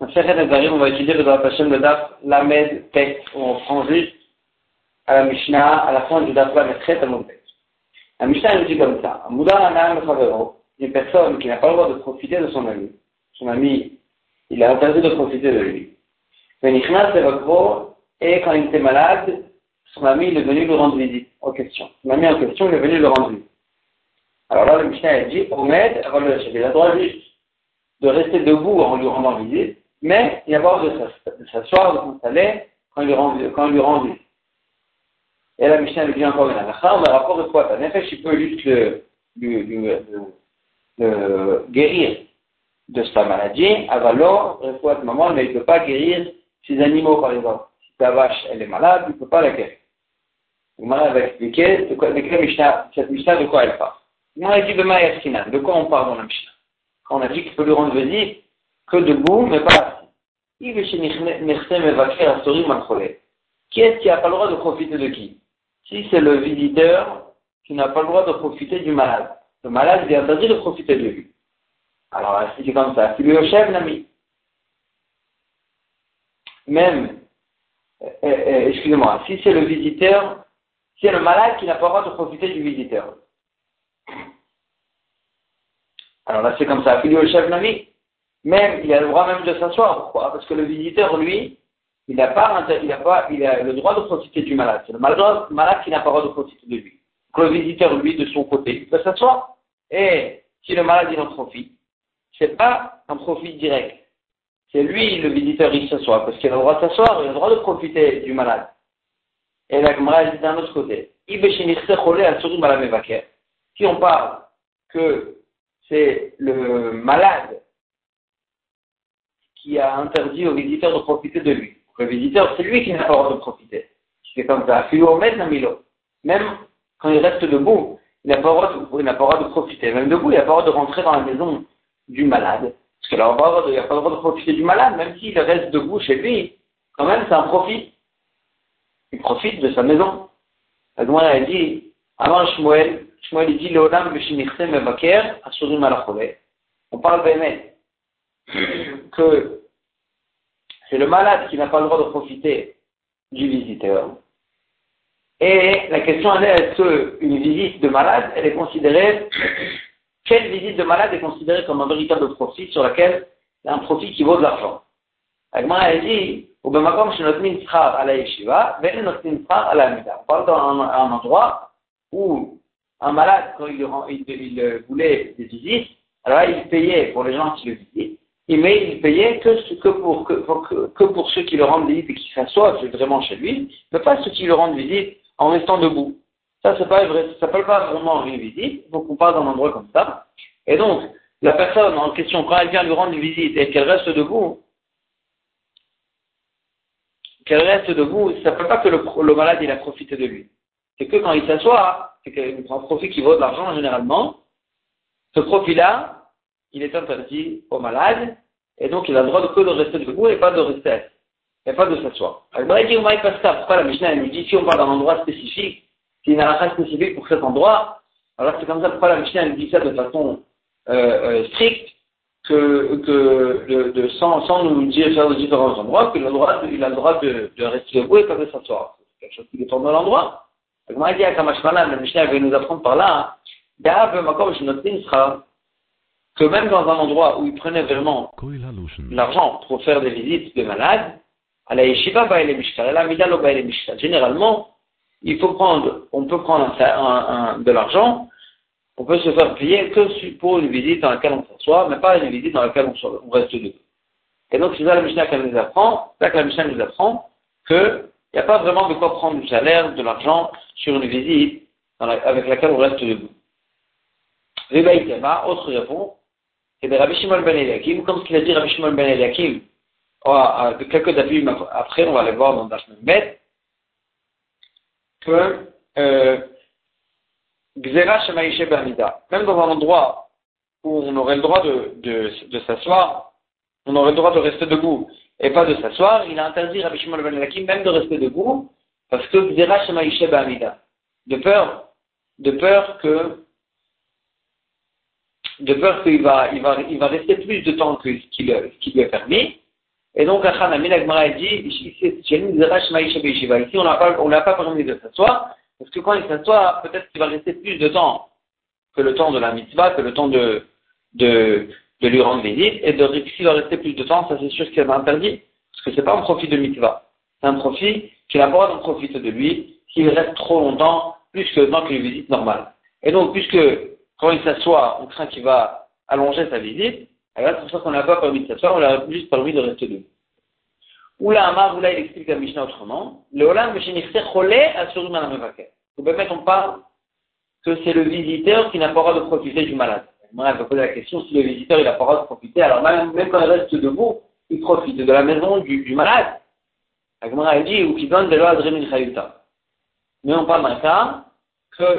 on va étudier le Daf Hashem, le Daf Lamed où on prend juste à la Mishnah, à la fin du Daf Lamed Tet à Moubet. La Mishnah nous dit comme ça, une personne qui n'a pas le droit de profiter de son ami, son ami, il a interdit de profiter de lui. Et quand il était malade, son ami il est venu lui rendre visite, en question. Son ami en question, il est venu le rendre visite. Alors là, le Mishnah dit, Omed, il a droit juste de rester debout en lui rendant visite, mais il y a avoir de s'asseoir, de s'installer quand, quand il lui rend visite. Et la Mishnah lui dit encore une affaire, mais rapport de quoi? En effet, il peut juste le, guérir de sa maladie, alors, maman, mais il ne peut pas guérir ses animaux, par exemple. Si ta vache, elle est malade, il ne peut pas la guérir. Le va expliquer de quoi, de cette Mishnah, de quoi elle parle. Il m'a dit de quoi on parle dans la Mishnah? On a dit qu'il peut lui rendre visite que debout, mais pas. Qui est-ce qui n'a pas le droit de profiter de qui Si c'est le visiteur qui n'a pas le droit de profiter du malade. Le malade, est interdit de profiter de lui. Alors, si c'est comme ça, si au chef, l'ami. Même, euh, euh, euh, excusez-moi, si c'est le visiteur, si c'est le malade qui n'a pas le droit de profiter du visiteur. Alors là, c'est comme ça. Fili au chef Nami, même, il a le droit même de s'asseoir. Pourquoi Parce que le visiteur, lui, il n'a pas, il a pas, il a le droit de profiter du malade. C'est le malade qui n'a pas le droit de profiter de lui. Donc le visiteur, lui, de son côté, il peut s'asseoir. Et si le malade, il en profite, c'est pas un profit direct. C'est lui, le visiteur, il s'assoit. Parce qu'il a le droit de s'asseoir, il a le droit de profiter du malade. Et la Gemara, dit d'un autre côté. Si on parle que c'est le malade qui a interdit au visiteur de profiter de lui. Le visiteur, c'est lui qui n'a pas le droit de profiter. C'est comme ça. Même quand il reste debout, il n'a pas, le droit de profiter. Même debout, il n'a pas le droit de rentrer dans la maison du malade. Parce qu'il n'a pas, le droit de profiter du malade, même s'il reste debout chez lui, quand même, c'est un profit. Il profite de sa maison. La a dit, avant Shmuel, Shmuel dit On parle bémet que c'est le malade qui n'a pas le droit de profiter du visiteur. Et la question est est-ce qu'une visite de malade, elle est considérée, quelle visite de malade est considérée comme un véritable profit sur laquelle il y a un profit qui vaut de l'argent? Agma a dit, la On parle d'un endroit où un malade, quand il, voulait des visites, alors il payait pour les gens qui le visitent, il payait que, pour, ceux qui le rendent visite et qui s'assoient vraiment chez lui, mais pas ceux qui le rendent visite en restant debout. Ça, ça s'appelle pas vraiment une visite, faut qu'on parle d'un endroit comme ça. Et donc, la personne en question, quand elle vient lui rendre visite et qu'elle reste debout, qu'elle reste debout, ça ne s'appelle pas que le, le malade, il a profité de lui. C'est que quand il s'assoit, c'est qu'il prend un profit qui vaut de l'argent généralement. Ce profit-là, il est interdit aux malades, et donc il a le droit de que de rester debout et pas de rester et pas de s'asseoir. Il dit, pourquoi la Mishnah nous dit, si on parle d'un endroit spécifique, s'il y a un spécifique pour cet endroit, alors c'est comme ça, pourquoi la Mishnah nous dit ça de façon euh, euh, stricte, que, sans, sans nous dire faire de différents endroits, qu'il a le droit, il a le droit de, rester debout et pas de s'asseoir. C'est quelque chose qui dépend de l'endroit. Comment dit Kamashmana, le Mishnah va nous apprendre par là, sera que même dans un endroit où il prenait vraiment l'argent pour faire des visites de malades, à la yeshiva la Généralement, il faut prendre, on peut prendre un, de l'argent, on peut se faire payer que pour une visite dans laquelle on s'assoit, mais pas une visite dans laquelle on, reste debout. Et donc, c'est ça la Mishnah qu'elle nous apprend, là que la Mishnah nous apprend que il n'y a pas vraiment de quoi prendre du salaire, de l'argent sur une visite avec laquelle on reste debout. Tema, autre réponse, c'est de Rabbi Shimon ben Eliakim, comme ce qu'il a dit Rabbi Shimon ben Eliakim, quelques avis après, on va aller voir dans Dashman Bet, que euh, Gzera Shemaïshe Bamida, même dans un endroit où on aurait le droit de, s'asseoir, on aurait le droit de rester debout et pas de s'asseoir, il a interdit Rabbi Shimon ben Eliakim même de rester debout, parce que Gzera Shemaïshe Bamida de peur, de peur que, de peur qu'il va, il va, il va rester plus de temps que ce qui lui est permis, Et donc, Achanami, la dit, ici, on n'a pas, on n'a pas permis de s'asseoir, parce que quand il s'assoit, peut-être qu'il va rester plus de temps que le temps de la mitzvah, que le temps de, de, de lui rendre visite, et s'il va rester plus de temps, ça c'est sûr qu'il va interdit, parce que c'est pas un profit de mitzvah. C'est un profit qu'il n'a pas d'en profiter de lui, s'il reste trop longtemps, plus que temps qu'une visite normale. Et donc, puisque, quand il s'assoit, on craint qu'il va allonger sa visite, alors c'est pour ça qu'on n'a pas permis de s'asseoir, on l'a juste permis de rester debout. Oula Amar, Oula, il explique la Mishnah autrement. Le Olam. Vous pouvez mettre, on parle que c'est le visiteur qui n'a pas le droit de profiter du malade. Moi, elle va poser la question si le visiteur il n'a pas le droit de profiter. Alors, même, quand il reste debout, il profite de la maison du, du malade. La dit, ou qui donne de l'eau Mais on parle d'un cas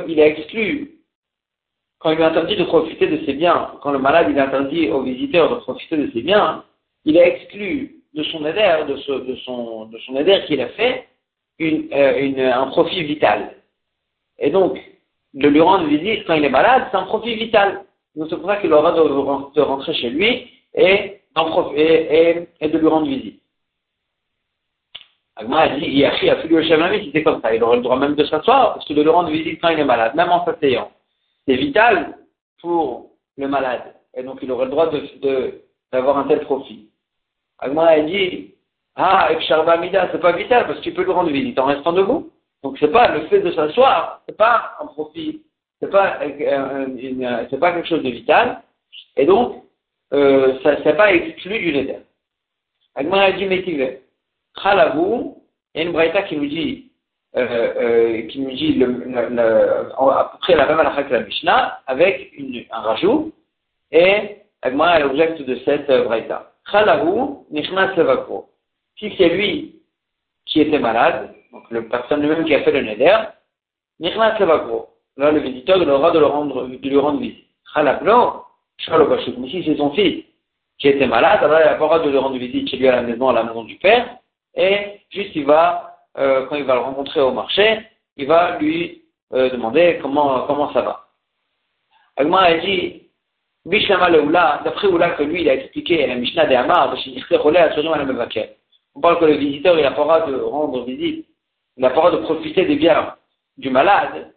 qu'il est exclu quand il est interdit de profiter de ses biens, quand le malade il interdit au visiteur de profiter de ses biens, il est exclu de son éder, de, son, de qu'il a fait, euh, un profit vital. Et donc, de lui rendre visite quand il est malade, c'est un profit vital. Donc c'est pour ça qu'il aura de, de, rentrer chez lui et, et, et, de lui rendre visite. Agma a dit, il a fait le chef c'était comme ça. Il aurait le droit même de s'asseoir, parce que de lui rendre visite quand il est malade, même en s'asseyant. C'est vital pour le malade. Et donc il aurait le droit d'avoir un tel profit. Agma a dit, ah, Mida, c'est pas vital parce que tu peux lui rendre visite en restant debout. Donc c'est pas le fait de s'asseoir, c'est pas un profit, c'est pas, euh, pas quelque chose de vital. Et donc, euh, ça c'est pas exclu du neder. Agma a dit métivé. Khalavou, il y a une braïta qui nous dit, qui nous dit le, le, le, à peu près la même halakha que la Mishnah, avec une, un rajout, et Agma est l'objet de cette euh, braïta. Chalahu, Nishmas Levakro. Si c'est lui qui était malade, donc la personne lui-même qui a fait le neder, Nishmas Levakro. Là, le visiteur il aura de, le rendre, de lui rendre visite. Chalablo, Shalobashuk. Mais si c'est son fils qui était malade, alors il le droit de lui rendre visite chez lui à la maison, à la maison du père, et juste il va, euh, quand il va le rencontrer au marché, il va lui euh, demander comment, comment ça va. Agma a dit, d'après Oula que lui il a expliqué la Mishnah de Hamar, on parle que le visiteur il n'a pas de rendre visite, il n'a pas de profiter des biens du malade.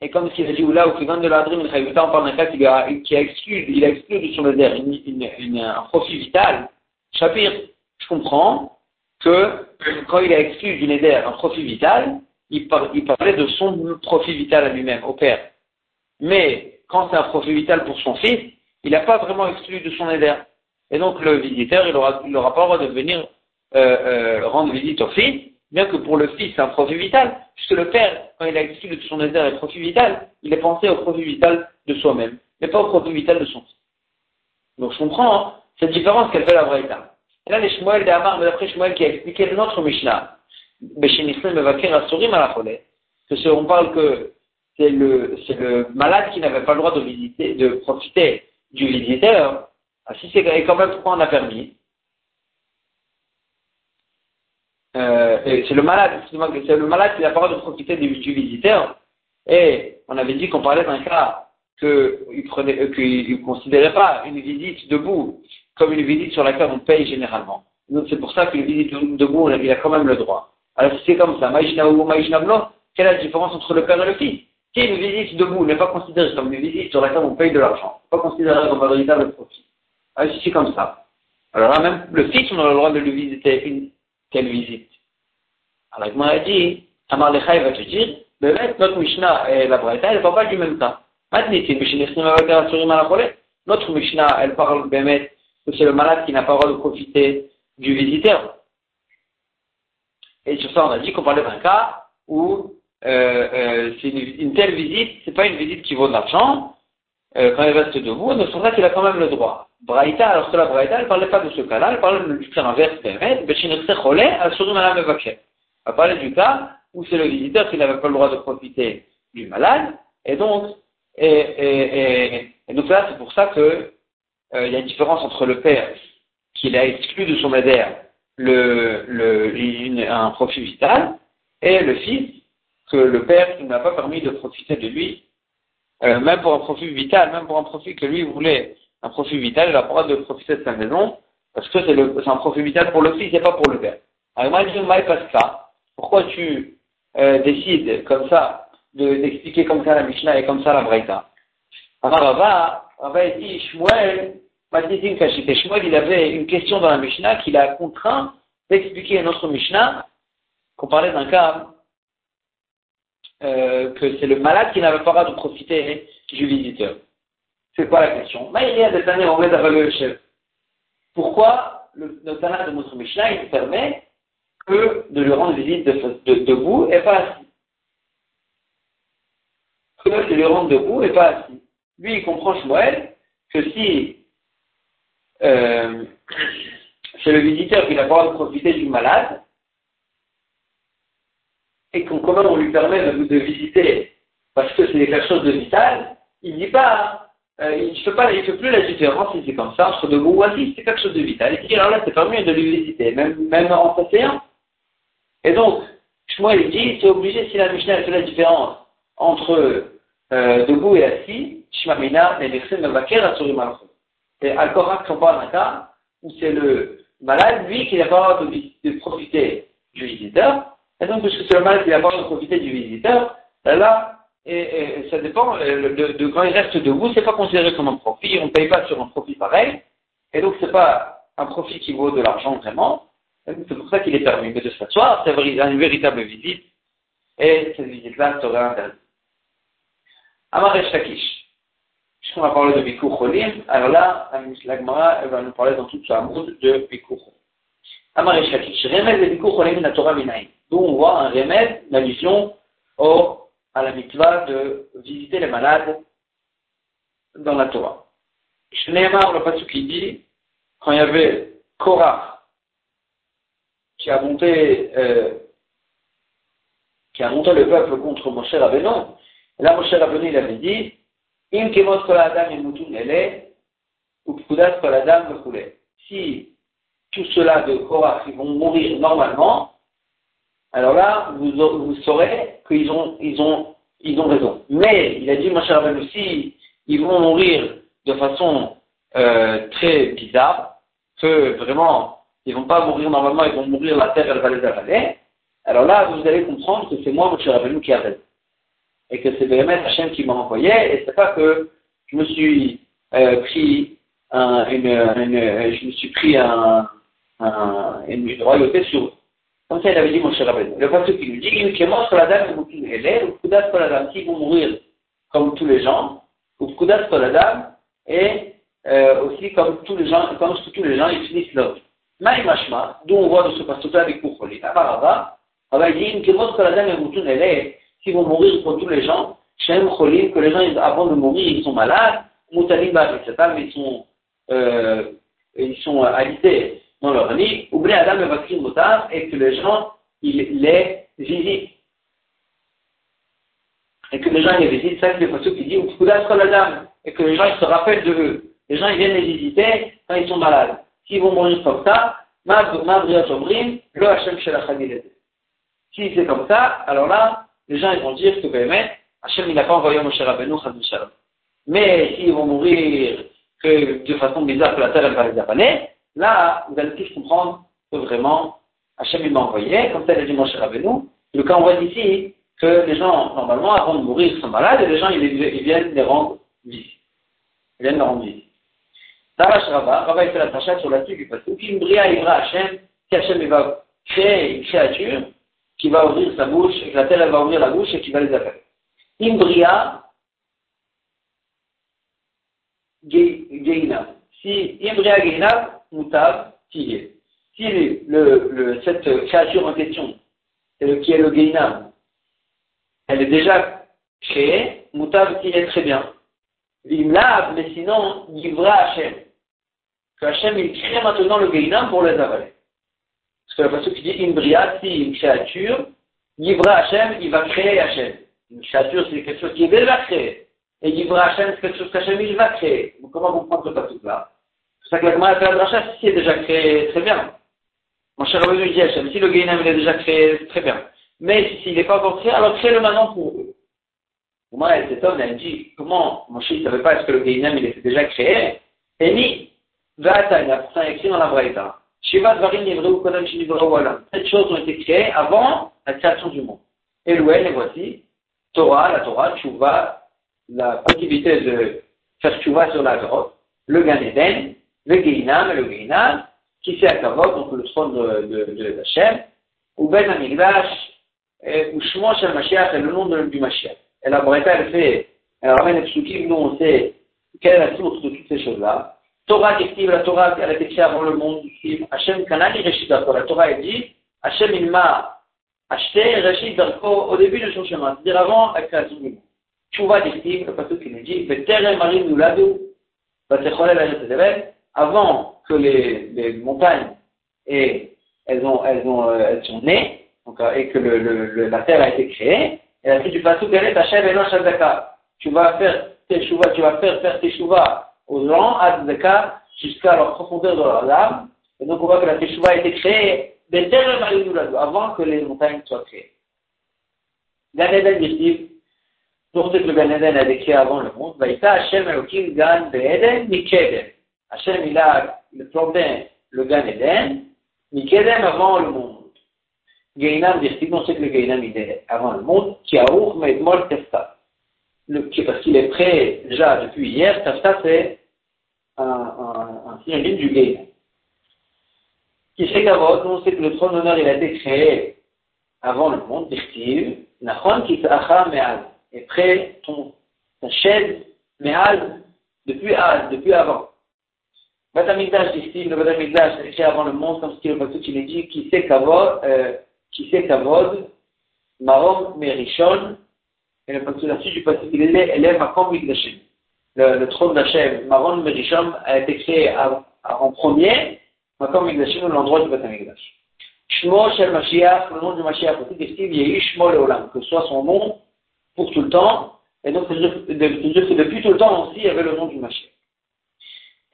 Et comme ce qu'il a dit Oula, ou qui vient de l'adrim, on parle d'un cas qui a, a exclu, il a exclu de son adhère un profit vital. Chapir, je comprends que quand il a exclu du Neder un profit vital, il, parlait de son profit vital à lui-même, au père. Mais quand c'est un profit vital pour son fils, il n'a pas vraiment exclu de son éder. Et donc le visiteur, il n'aura aura pas le droit de venir euh, euh, rendre visite au fils, bien que pour le fils c'est un profit vital, puisque le père, quand il a exclu de son éder un profit vital, il est pensé au profit vital de soi-même, mais pas au profit vital de son fils. Donc je comprends hein, cette différence qu'elle fait la vraie état. Et là, les Shmuel d'Amar, mais d'après Shmuel qui a expliqué notre Mishnah, que on parle que c'est le, malade qui n'avait pas le droit de profiter du visiteur. Ah, si c'est quand même pourquoi on a permis? Euh, c'est le malade, c'est le malade qui n'a pas le droit de profiter du, visiteur. Et on avait dit qu'on parlait d'un cas euh, qu'il considérait pas une visite debout comme une visite sur laquelle on paye généralement. Donc c'est pour ça qu'une visite debout, il a quand même le droit. Alors si c'est comme ça, Maïjna ou quelle est la différence entre le père et le fils? Si une visite debout n'est pas considérée comme une visite sur laquelle on paye de l'argent, pas considérée comme un véritable profit. Ah, si c'est comme ça. Alors là, même le fils, on a le droit de lui visiter une telle visite. Alors, il m'a dit, Amar Lecha, va te dire, notre Mishnah et la Braïta, elles ne parlent pas du même temps. Notre Mishnah, elle parle Bémet que c'est le malade qui n'a pas le droit de profiter du visiteur. Et sur ça, on a dit qu'on parlait d'un cas où euh, euh, une, telle visite, c'est pas une visite qui vaut de l'argent, euh, quand il reste debout, de son fait, il a quand même le droit. Braïta, alors que la Braïta, elle parlait pas de ce cas-là, elle parlait du cas inverse, elle parlait du cas où c'est le visiteur qui n'avait pas le droit de profiter du malade, et donc, et, et, donc là, c'est pour ça que il y a une différence entre le père qui a exclu de son adhère le, le, un profit vital, et le fils que le père qui n'a pas permis de profiter de lui, euh, même pour un profit vital, même pour un profit que lui voulait, un profit vital, il pas le droit de profiter de sa maison, Parce que c'est un profit vital pour le fils et pas pour le père. Alors moi, je dis, pas ça. Pourquoi tu euh, décides comme ça d'expliquer comme ça la Mishnah et comme ça la Braïta? Alors Rava, Rava dit, Shmuel, Shmuel, il avait une question dans la Mishnah qu'il a contraint d'expliquer à notre Mishnah qu'on parlait d'un cas euh, que c'est le malade qui n'avait pas le droit de profiter du visiteur. C'est quoi la question? Pourquoi le, le de notre Mishnah, il permet que de lui rendre visite debout et pas assis? Que de lui rendre debout et pas assis? Lui, il comprend Shmuel que si euh, c'est le visiteur qui n'a pas le droit de profiter du malade, et qu'on comment on lui permet de, visiter parce que c'est quelque chose de vital, il dit pas, euh, il ne fait pas, il fait plus la différence si c'est comme ça entre debout ou assis, c'est quelque chose de vital. Il dit alors là c'est pas mieux de lui visiter, même même en s'asseyant. Et donc, moi il dit c'est obligé si la Mishnah fait la différence entre euh, debout et assis, Shmamina et à Et Al-Korak sont pas un cas où c'est le malade, lui, qui n'a pas de, de profiter du visiteur, et donc, puisque c'est le mal qui va avoir profiter du visiteur, ben là, et, ça dépend, euh, de, de, quand il reste debout, c'est pas considéré comme un profit, on ne paye pas sur un profit pareil, et donc c'est pas un profit qui vaut de l'argent vraiment, c'est pour ça qu'il est permis. De s'asseoir, c'est une véritable visite, et cette visite-là serait interdite. Amar Shakish. Puisqu'on va parler de Bikur Cholim, alors là, la Gemara, elle va nous parler dans toute sa moule de Bikur Cholim. Remez de Bikur Cholim la Torah Minaï. D'où on voit un remède, une allusion au, à la mitzvah de visiter les malades dans la Torah. Shneemar, le passage qui dit, quand il y avait Korah, qui a monté, euh, qui a monté le peuple contre Moshe Rabbeinu, là Moshe Rabbeinu il avait dit, Ou pkudat kol adam Si tout cela de Korah, ils vont mourir normalement, alors là, vous, vous saurez qu'ils ont, ils ont, ils ont raison. Mais, il a dit, mon cher aussi, ils vont mourir de façon euh, très bizarre, que vraiment, ils vont pas mourir normalement, ils vont mourir, la terre, elle va les avaler. Alors là, vous allez comprendre que c'est moi, mon cher qui a raison. Et que c'est vraiment Hachem qui m'a envoyé, et c'est pas que je me suis euh, pris un, une, je me suis pris un, un, une royauté sur eux. Comme ça, il avait dit mon cher Rabbeinu. Le passage qui lui dit, il qui mort sur la dame, ou pour la dame, qui vont mourir comme tous les gens, ou Kudas pour la dame, et euh, aussi comme tous les gens, comme tous les gens, ils finissent leur vie. Maï Mashma, d'où on voit de ce passage-là avec Koukholi, Abaraba, il dit, il qui mort sur la dame, et qui vont mourir comme tous les gens, Shem Cholim, que les gens, avant de mourir, ils sont malades, Moutalim etc., mais ils sont, euh, ils sont alisés dans leur lit, oublie Adam le vaccin motard et que les gens ils les visitent. Et que les gens les visitent, ça c'est le passage qui dit et que les gens ils se rappellent de eux. Les gens ils viennent les visiter quand ils sont malades. S'ils vont mourir comme ça, le Hachem Si c'est comme ça, alors là, les gens ils vont dire que Bémet, Hachem il n'a pas envoyé Moshe Rabbeinu Shalom. Mais s'ils vont mourir de façon bizarre que la terre elle va les avaler, Là, vous allez tous comprendre que vraiment, Hachem m'a envoyé, comme ça il a dit Moshe Rabbeinu. Le cas on voit ici que les gens, normalement, avant de mourir, sont malades et les gens, ils, viennent les rendre visites. Ils viennent les rendre visites. Tarash Rabba, Rabba il fait la tacha sur la suite parce que Bria Ibra Hachem, si Hachem va créer une créature qui va ouvrir sa bouche, et que la terre elle va ouvrir la bouche et qui va les appeler. Imbria Geina. Si Imbria Geina, Moutav est. Si le, le, cette créature en question, le, qui est le Geinam, elle est déjà créée, Moutav est très bien. Vimlav, mais sinon, Yivra Hachem. Que Hachem, il crée maintenant le Geinam pour les avaler. Parce que la personne qui dit Imbria, si une créature, Yivra Hachem, il va créer Hachem. Une créature, c'est quelque chose qui est déjà créé. Et Yivra Hachem, c'est quelque chose qu'Hachem, il va créer. comment vous prendre ce passage-là? C'est ça que la Gemara fait la si est déjà créé, très bien. Mon cher Rabbeinu dit Hachem, si le Gainam est déjà créé, très bien. Mais s'il n'est pas encore créé, alors crée-le maintenant pour eux. Moi, elle s'étonne, elle dit, comment, mon cher, ne savait pas est-ce que le Gainam il était déjà créé? Et ni, Vatanya, pourtant écrit dans la Braïta. Shiva Dvarim Shinivreu Alam. Cette choses ont été créées avant la création du monde. Et l'ouel, les voici. Torah, la Torah, Tchouva, la possibilité de faire Tchouva sur la grotte, le Gan Eden, le Geinam, le Geinam, qui c'est à Kavod, donc le trône de, de, Hachem, ou Ben Amigdash, ou Shmo Shel Mashiach, et le nom de, du Mashiach. Et la Braïta, elle fait, elle ramène les psukim, nous on sait quelle est la source de toutes ces choses-là. Torah qui la Torah, elle a été créée avant le monde, Hachem Kanani Reshit La Torah, elle dit, Hachem il m'a acheté Reshit Darko au début de son chemin, c'est-à-dire avant la création du monde. Tchouva dit, le pasteur qui nous dit, Veterem Marim Nuladu, Vatecholel Ajet avant que les, les montagnes et elles ont, elles ont, euh, elles sont nées, donc, euh, et que le, le, la terre a été créée, et la dit du pasteur, quelle est Hachem et Shazaka. Tu vas faire teshuva, tu vas faire faire teshuva aux gens, à jusqu'à leur profondeur de leur âme. Et donc on voit que la teshuva a été créée avant que les montagnes soient créées. Gan Eden pour ce que le Gan Eden a créé avant le monde, Vaïta Hashem Elohim Gan Eden Mikedem. Hashem il a planté le Gan Eden, Mikedem avant le monde. Gainam dit, on sait que le Gainam il est avant le monde, qui a ouvert Medmol Testa parce qu'il est prêt déjà depuis hier, ça c'est synonyme du fait qu'avant, on sait que le trône d'honneur il a été créé avant le monde, Dirtiv, Nachon qui Me'al, est prêt ton, ta chaise Me'al, depuis Az, depuis avant. Batamikdash, Dirtiv, le Batamikdash, est créé avant le monde, comme ce qu'il le qui il dit, qu'avant, euh, qu'avant, Marom Merishon, et la suite du passage, il est à Mikdashim. Le, le trône d'Hachem, Maron Merisham, a été créé à, à, en premier, Makom Mikdashim, l'endroit du Beth Mikdash. Shmo Shel Mashiach, le nom du Mashiach, que soit son nom pour tout le temps, et donc c'est dire que depuis tout le temps aussi, il y avait le nom du Mashiach.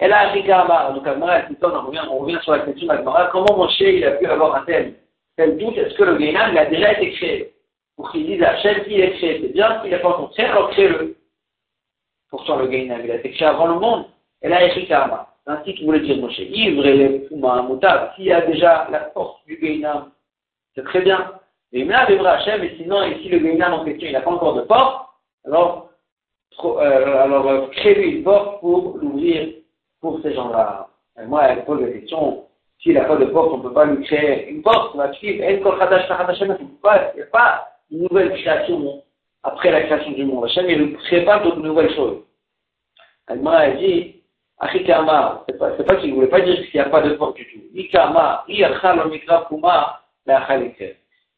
Et là, Rika donc Amar, on revient, on revient sur la question d'Agmara, comment Moshe il a pu avoir un tel, tel doute, est-ce que le Gainam, il a déjà été créé? Pour qu'ils disent à Hachem qui est créé, c'est bien, s'il n'est pas encore créé, alors Pourtant, le Gainam, il a été créé avant le monde. Et là, il Karma. C'est ainsi qu'il voulait dire Moshe. Ivre et les Pouma, s'il y a déjà la force du Gainam, c'est très bien. Mais il arrivera Hachem, et sinon, et si le Gainam en question, il n'a pas encore de porte, alors, euh, euh, crée-lui une porte pour l'ouvrir pour ces gens-là. Moi, elle pose la question, s'il n'a pas de porte, on ne peut pas lui créer une porte, on va suivre, il n'y a pas une nouvelle création après la création du monde. Hachem, il pas d'autres nouvelles choses. Alma a dit, Achikama, c'est pas, qu'il ne voulait pas dire qu'il n'y a pas de porte du tout. Ikama,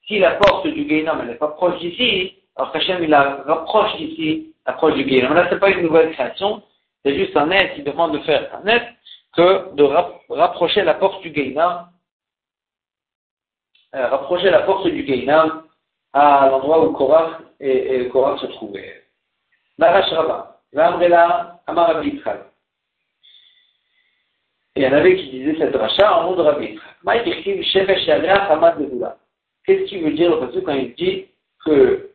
Si la porte du Gainam, n'est pas proche d'ici, alors qu'Hachem, il la rapproche d'ici, approche du Gainam. Là, ce n'est pas une nouvelle création, c'est juste un être qui demande de faire un être que de rapprocher la porte du Gainam, euh, rapprocher la porte du Gainam à l'endroit où Korach et, et Korach se trouvaient. Marash Rabba, Vamrela, Amar Rabbi Et il y en avait qui disaient cette rachat en nom de Rabbi Qu'est-ce qu'il veut dire le quand il dit que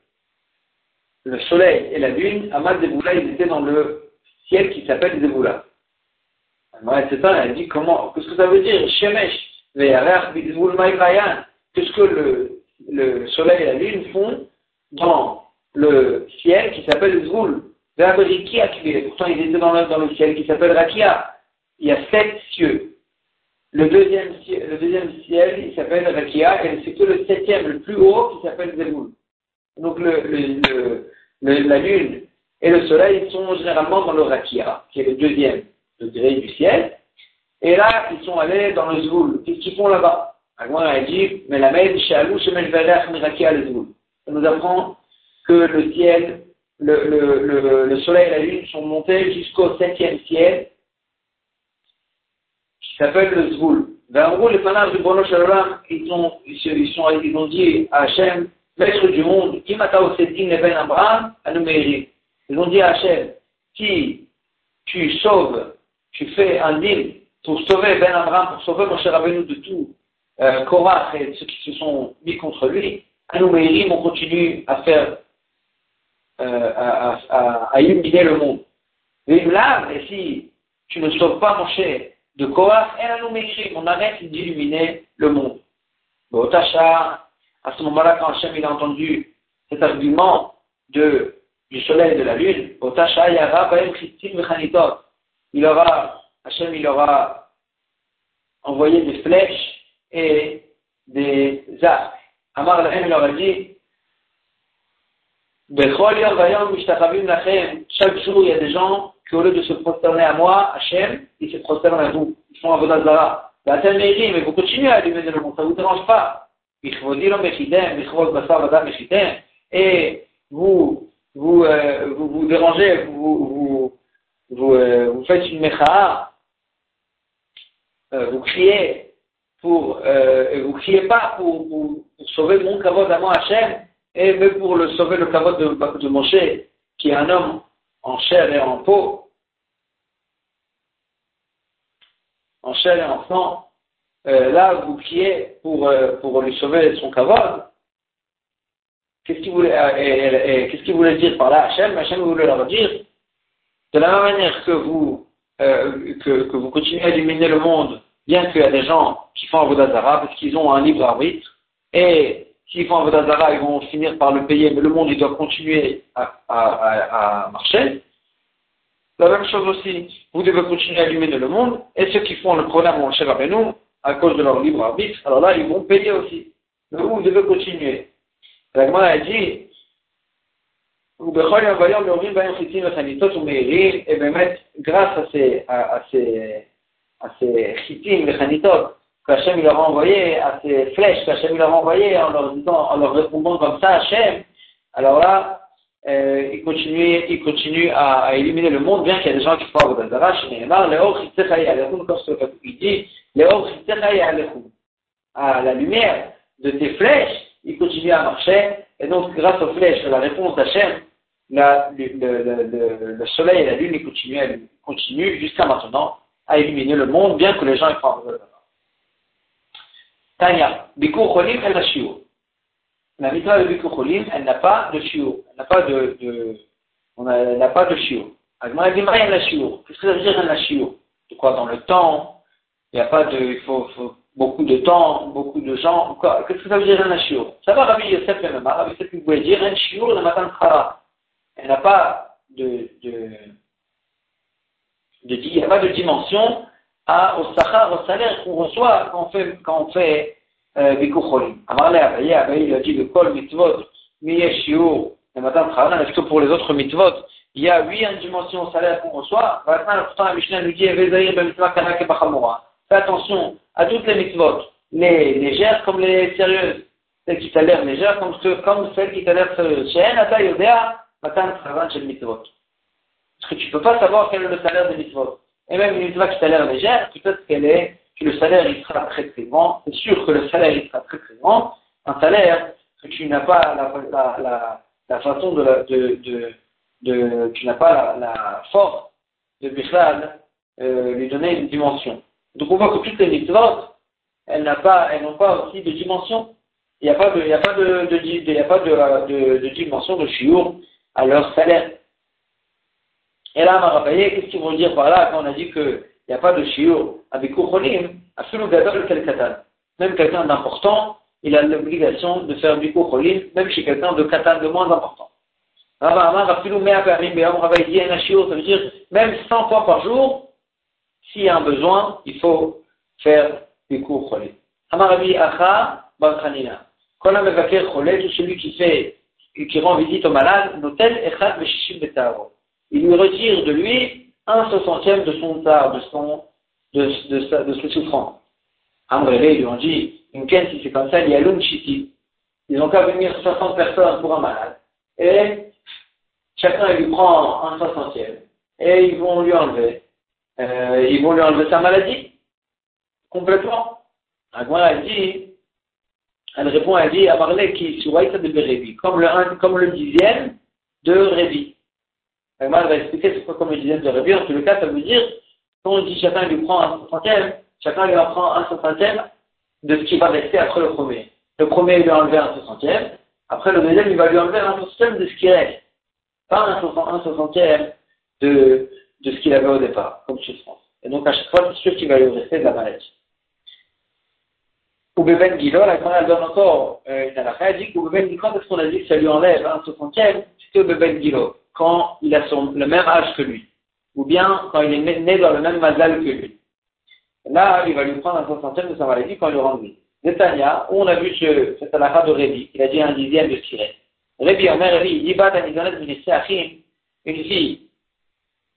le soleil et la lune, Amad Zeboula, ils étaient dans le ciel qui s'appelle Zeboula. c'est ça, elle dit comment, qu'est-ce que ça veut dire? Shemesh, Qu'est-ce que le, le soleil et la lune font dans le ciel qui s'appelle Zul. Pourtant, ils étaient dans le, dans le ciel qui s'appelle Rakia. Il y a sept cieux. Le deuxième, le deuxième ciel, il s'appelle Rakia, et c'est que le septième, le plus haut, qui s'appelle Zebul. Donc, le, le, la lune et le soleil sont généralement dans le Rakia, qui est le deuxième degré du ciel. Et là, ils sont allés dans le Zul. Qu'est-ce qu'ils font là-bas? Agmar a dit, mais la Ça nous apprend que le ciel, le, le, le, le, soleil et la lune sont montés jusqu'au septième ciel, qui s'appelle le Zvoul. Ben, en gros, les panaches du Bono Shalom, ils ont, ils, sont, ils ont dit à Hachem, maître du monde. Ils ont dit à Hachem, si tu sauves, tu fais un deal pour sauver Ben Abraham, pour sauver Moshe Rabbeinu de tout, euh, Korach et ceux qui se sont mis contre lui, Anoumérim, on continue à faire, euh, à, à, à, illuminer le monde. Mais là, et si tu ne sauves pas Moshe de Koach, on arrête d'illuminer le monde. Otacha, à ce moment-là, quand Hachem il a entendu cet argument de, du soleil et de la lune, Otacha, Yara, Baem, Christine, il aura, Hachem, il aura envoyé des flèches et des arcs. Amar Lahem, il aura dit, chaque jour, il y a des gens qui, au lieu de se prosterner à moi, Hachem, ils se prosternent à vous. Ils font Avodazara. Mais vous continuez à allumer le monde, ça ne vous dérange pas. Et vous, vous, euh, vous, vous dérangez, vous, vous, vous, euh, faites une mecha, euh, vous criez pour, euh, vous criez pas pour, pour, pour sauver mon kavod à moi Hachem, et même pour le sauver le kavod de, de Moshe, qui est un homme en chair et en peau, en chair et en sang, euh, là vous criez pour, euh, pour lui sauver son kavod. Qu'est-ce qu'il voulait, euh, qu'est-ce qu'il voulait dire par là Hachem Hachem voulait leur dire, de la même manière que vous, euh, que, que, vous continuez à illuminer le monde, bien qu'il y a des gens qui font Avodazara parce qu'ils ont un libre arbitre, et S'ils font Avodazara, ils vont finir par le payer, mais le monde, doit continuer à, marcher. La même chose aussi, vous devez continuer à illuminer le monde, et ceux qui font le problème en nous, à cause de leur libre arbitre, alors là, ils vont payer aussi. Mais vous, vous devez continuer. La a dit, et grâce à ces, à, à ces, à ces chitim, les chanitot, qu'Hachem leur a envoyé, à ces flèches qu'Hachem leur a envoyé en leur disant, en leur répondant comme ça, Hachem, alors là, euh, il continue, il à, à, éliminer le monde, bien qu'il y a des gens qui font Alechum, comme il dit. À la lumière de tes flèches, il continue à marcher, et donc grâce aux flèches, à la réponse d'Hachem, le, le, le, le, soleil et la lune, ils continuent, continuent jusqu'à maintenant à éliminer le monde, bien que les gens y Avodazara. Tanya, Bikur Cholim, elle a shiur. La mitzvah de Bikur Cholim, elle n'a pas de shiur. Elle n'a pas de, de, on a, elle n'a pas de shiur. Agma dit, elle a shiur. Qu'est-ce que ça veut dire, elle a shiur? De quoi, dans le temps? Il n'y a pas de, il faut, beaucoup de temps, beaucoup de gens. Qu'est-ce que ça veut dire, elle a shiur? Ça va, Rabbi Yosef le même. Rabbi Yosef, vous pouvez dire, elle shiur, le matin de Elle n'a pas de, de, il n'y a pas de dimension à, au sachar, au salaire qu'on reçoit quand on fait, quand on fait euh, Bikur Cholim. Amarle Abaye, il a dit le kol mitzvot, miye shiur, le matin de est-ce que pour les autres mitzvot, il y a huit dimensions au salaire qu'on reçoit Maintenant, pourtant, la Mishnah nous dit, ben Fais attention à toutes les mitzvot, les légères comme les sérieuses. Celles qui t'a l'air légères comme, comme celles qui t'a l'air sérieuses. She'en ata yodea, matan tchavan shel mitzvot. Parce que tu ne peux pas savoir quel est le salaire des mitzvot. Et même une mitzvah qui a l'air légère, peut-être qu'elle est, que le salaire il sera très très grand. C'est sûr que le salaire il sera très très grand. Un salaire que tu n'as pas la, façon de, tu n'as pas la, force de Bichlal euh, lui donner une dimension. Donc on voit que toutes les mitzvot, elles n'ont pas, aussi de dimension. Il n'y a pas de, de, dimension de shiur à leur salaire. Et là, Marabaye, qu'est-ce qu'ils vont dire par là quand on a dit qu'il n'y a pas de shiur avec Kucholim, Absolument Gadol Kel Katan. Même quelqu'un d'important, il a l'obligation de faire du Kucholim, même chez quelqu'un de Katan de moins important. Ça veut dire même 100 fois par jour, s'il y a un besoin, il faut faire du Kucholim. Amarabi Acha Barkhanina. Quand on a tout celui qui fait, qui rend visite au malade, notel Echad Veshishim Betaro il lui retire de lui un soixantième de son tar, de son, de, de, de ses souffrances. Amrele, ils lui ont dit, si c'est comme ça, il y a. Ils ont qu'à venir 60 personnes pour un malade. Et chacun lui prend un soixantième. Et ils vont lui enlever. Euh, ils vont lui enlever sa maladie. Complètement. Agma a dit, elle répond, elle dit, Amarle qui comme le, comme le dixième de Révi. Agmar va expliquer ce quoi comme le dixième de Rabbi. En tout le cas, ça veut dire, quand on dit chacun lui prend un soixantième, chacun lui en prend un soixantième de ce qui va rester après le premier. Le premier, il lui a enlevé un soixantième. Après, le deuxième, il va lui enlever un soixantième de ce qui reste. Pas un soixantième de, ce qu'il avait au départ, comme chez France. Et donc, à chaque fois, c'est sûr qu'il va lui rester de la maladie. Ou Beben Gilo, la elle donne encore euh, une halakha, elle dit que Beben quand est-ce qu'on a dit que ça lui enlève un soixantième C'était au Beben Gilo, quand il a son, le même âge que lui. Ou bien quand il est né, dans le même mazal que lui. Là, il va lui prendre un soixantième de sa maladie quand il aura vie. Netanya, où on a vu ce, cette halakha de Révi, il a dit un dixième de tiré. Révi, Omer, Révi, il dit, Bat une fille,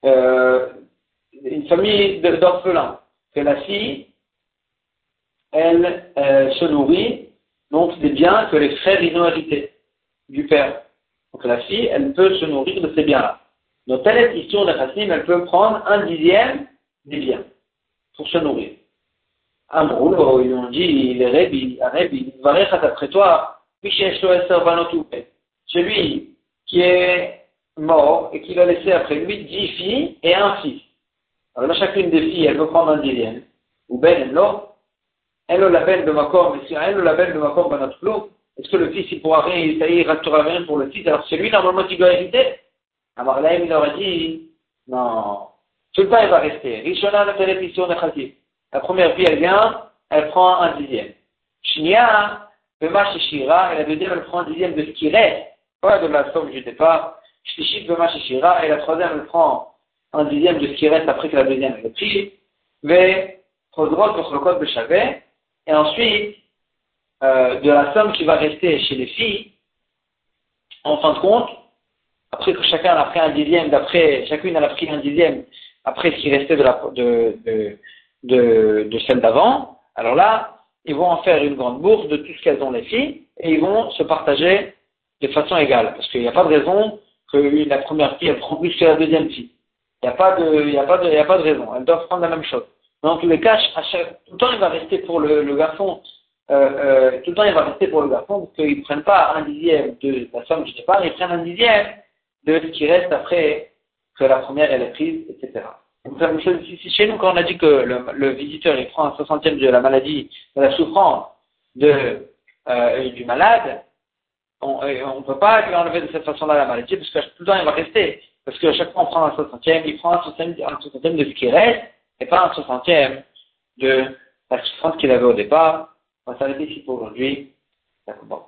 euh, une famille d'orphelins, que la fille, elle euh, se nourrit donc des biens que les frères ils ont hérités du père. Donc la fille, elle peut se nourrir de ces biens-là. Donc telle est l'histoire de Hassim, elle peut prendre un dixième des biens pour se nourrir. Amrou, ils ont dit, les Rebbi, Rebbi, après toi, celui qui est mort et qui a laissé après lui dix filles et un fils. Alors là, chacune des filles, elle peut prendre un dixième. Ou ben, non, elle le label de ma corps, mais si elle le label de ma corps, ben notre est-ce que le fils, il pourra rien, il restera rien pour le fils, alors c'est lui, normalement, qui doit hériter? Alors là, il aurait dit, non, tout le temps, il va rester. Rishona, la de La première fille, elle vient, elle prend un dixième. Shnia, le match Shira, et la deuxième, elle prend un dixième de ce qui reste, pas de la somme du départ. Shlishit, le match Shira, et la troisième, elle prend un dixième de ce qui reste après que la deuxième, est prise. Mais, Chodrot, le code de Chavet, et ensuite, euh, de la somme qui va rester chez les filles, en fin de compte, après que chacun a pris un dixième, d'après, chacune a pris un dixième, après ce qui restait de, de, de, celle d'avant, alors là, ils vont en faire une grande bourse de tout ce qu'elles ont les filles, et ils vont se partager de façon égale, parce qu'il n'y a pas de raison que la première fille, elle prend plus que la deuxième fille. Il n'y a pas de, a a pas de raison. Elles doivent prendre la même chose. Dans tous les cas, tout le temps, il va rester pour le garçon, euh, euh, tout le temps, il va rester pour le garçon, parce qu'ils ne prennent pas un dixième de la somme du départ, ils prennent un dixième de ce qui reste après que la première, est prise, etc. Donc, chez nous, quand on a dit que le, le, visiteur, il prend un soixantième de la maladie, de la souffrance de, euh, du malade, on ne peut pas lui enlever de cette façon-là la maladie, parce que tout le temps, il va rester. Parce qu'à chaque fois, on prend un soixantième, il prend un soixantième, un soixantième de ce qui reste, et pas un soixantième de la souffrance qu'il avait au départ. On va s'arrêter ici pour aujourd'hui. D'accord.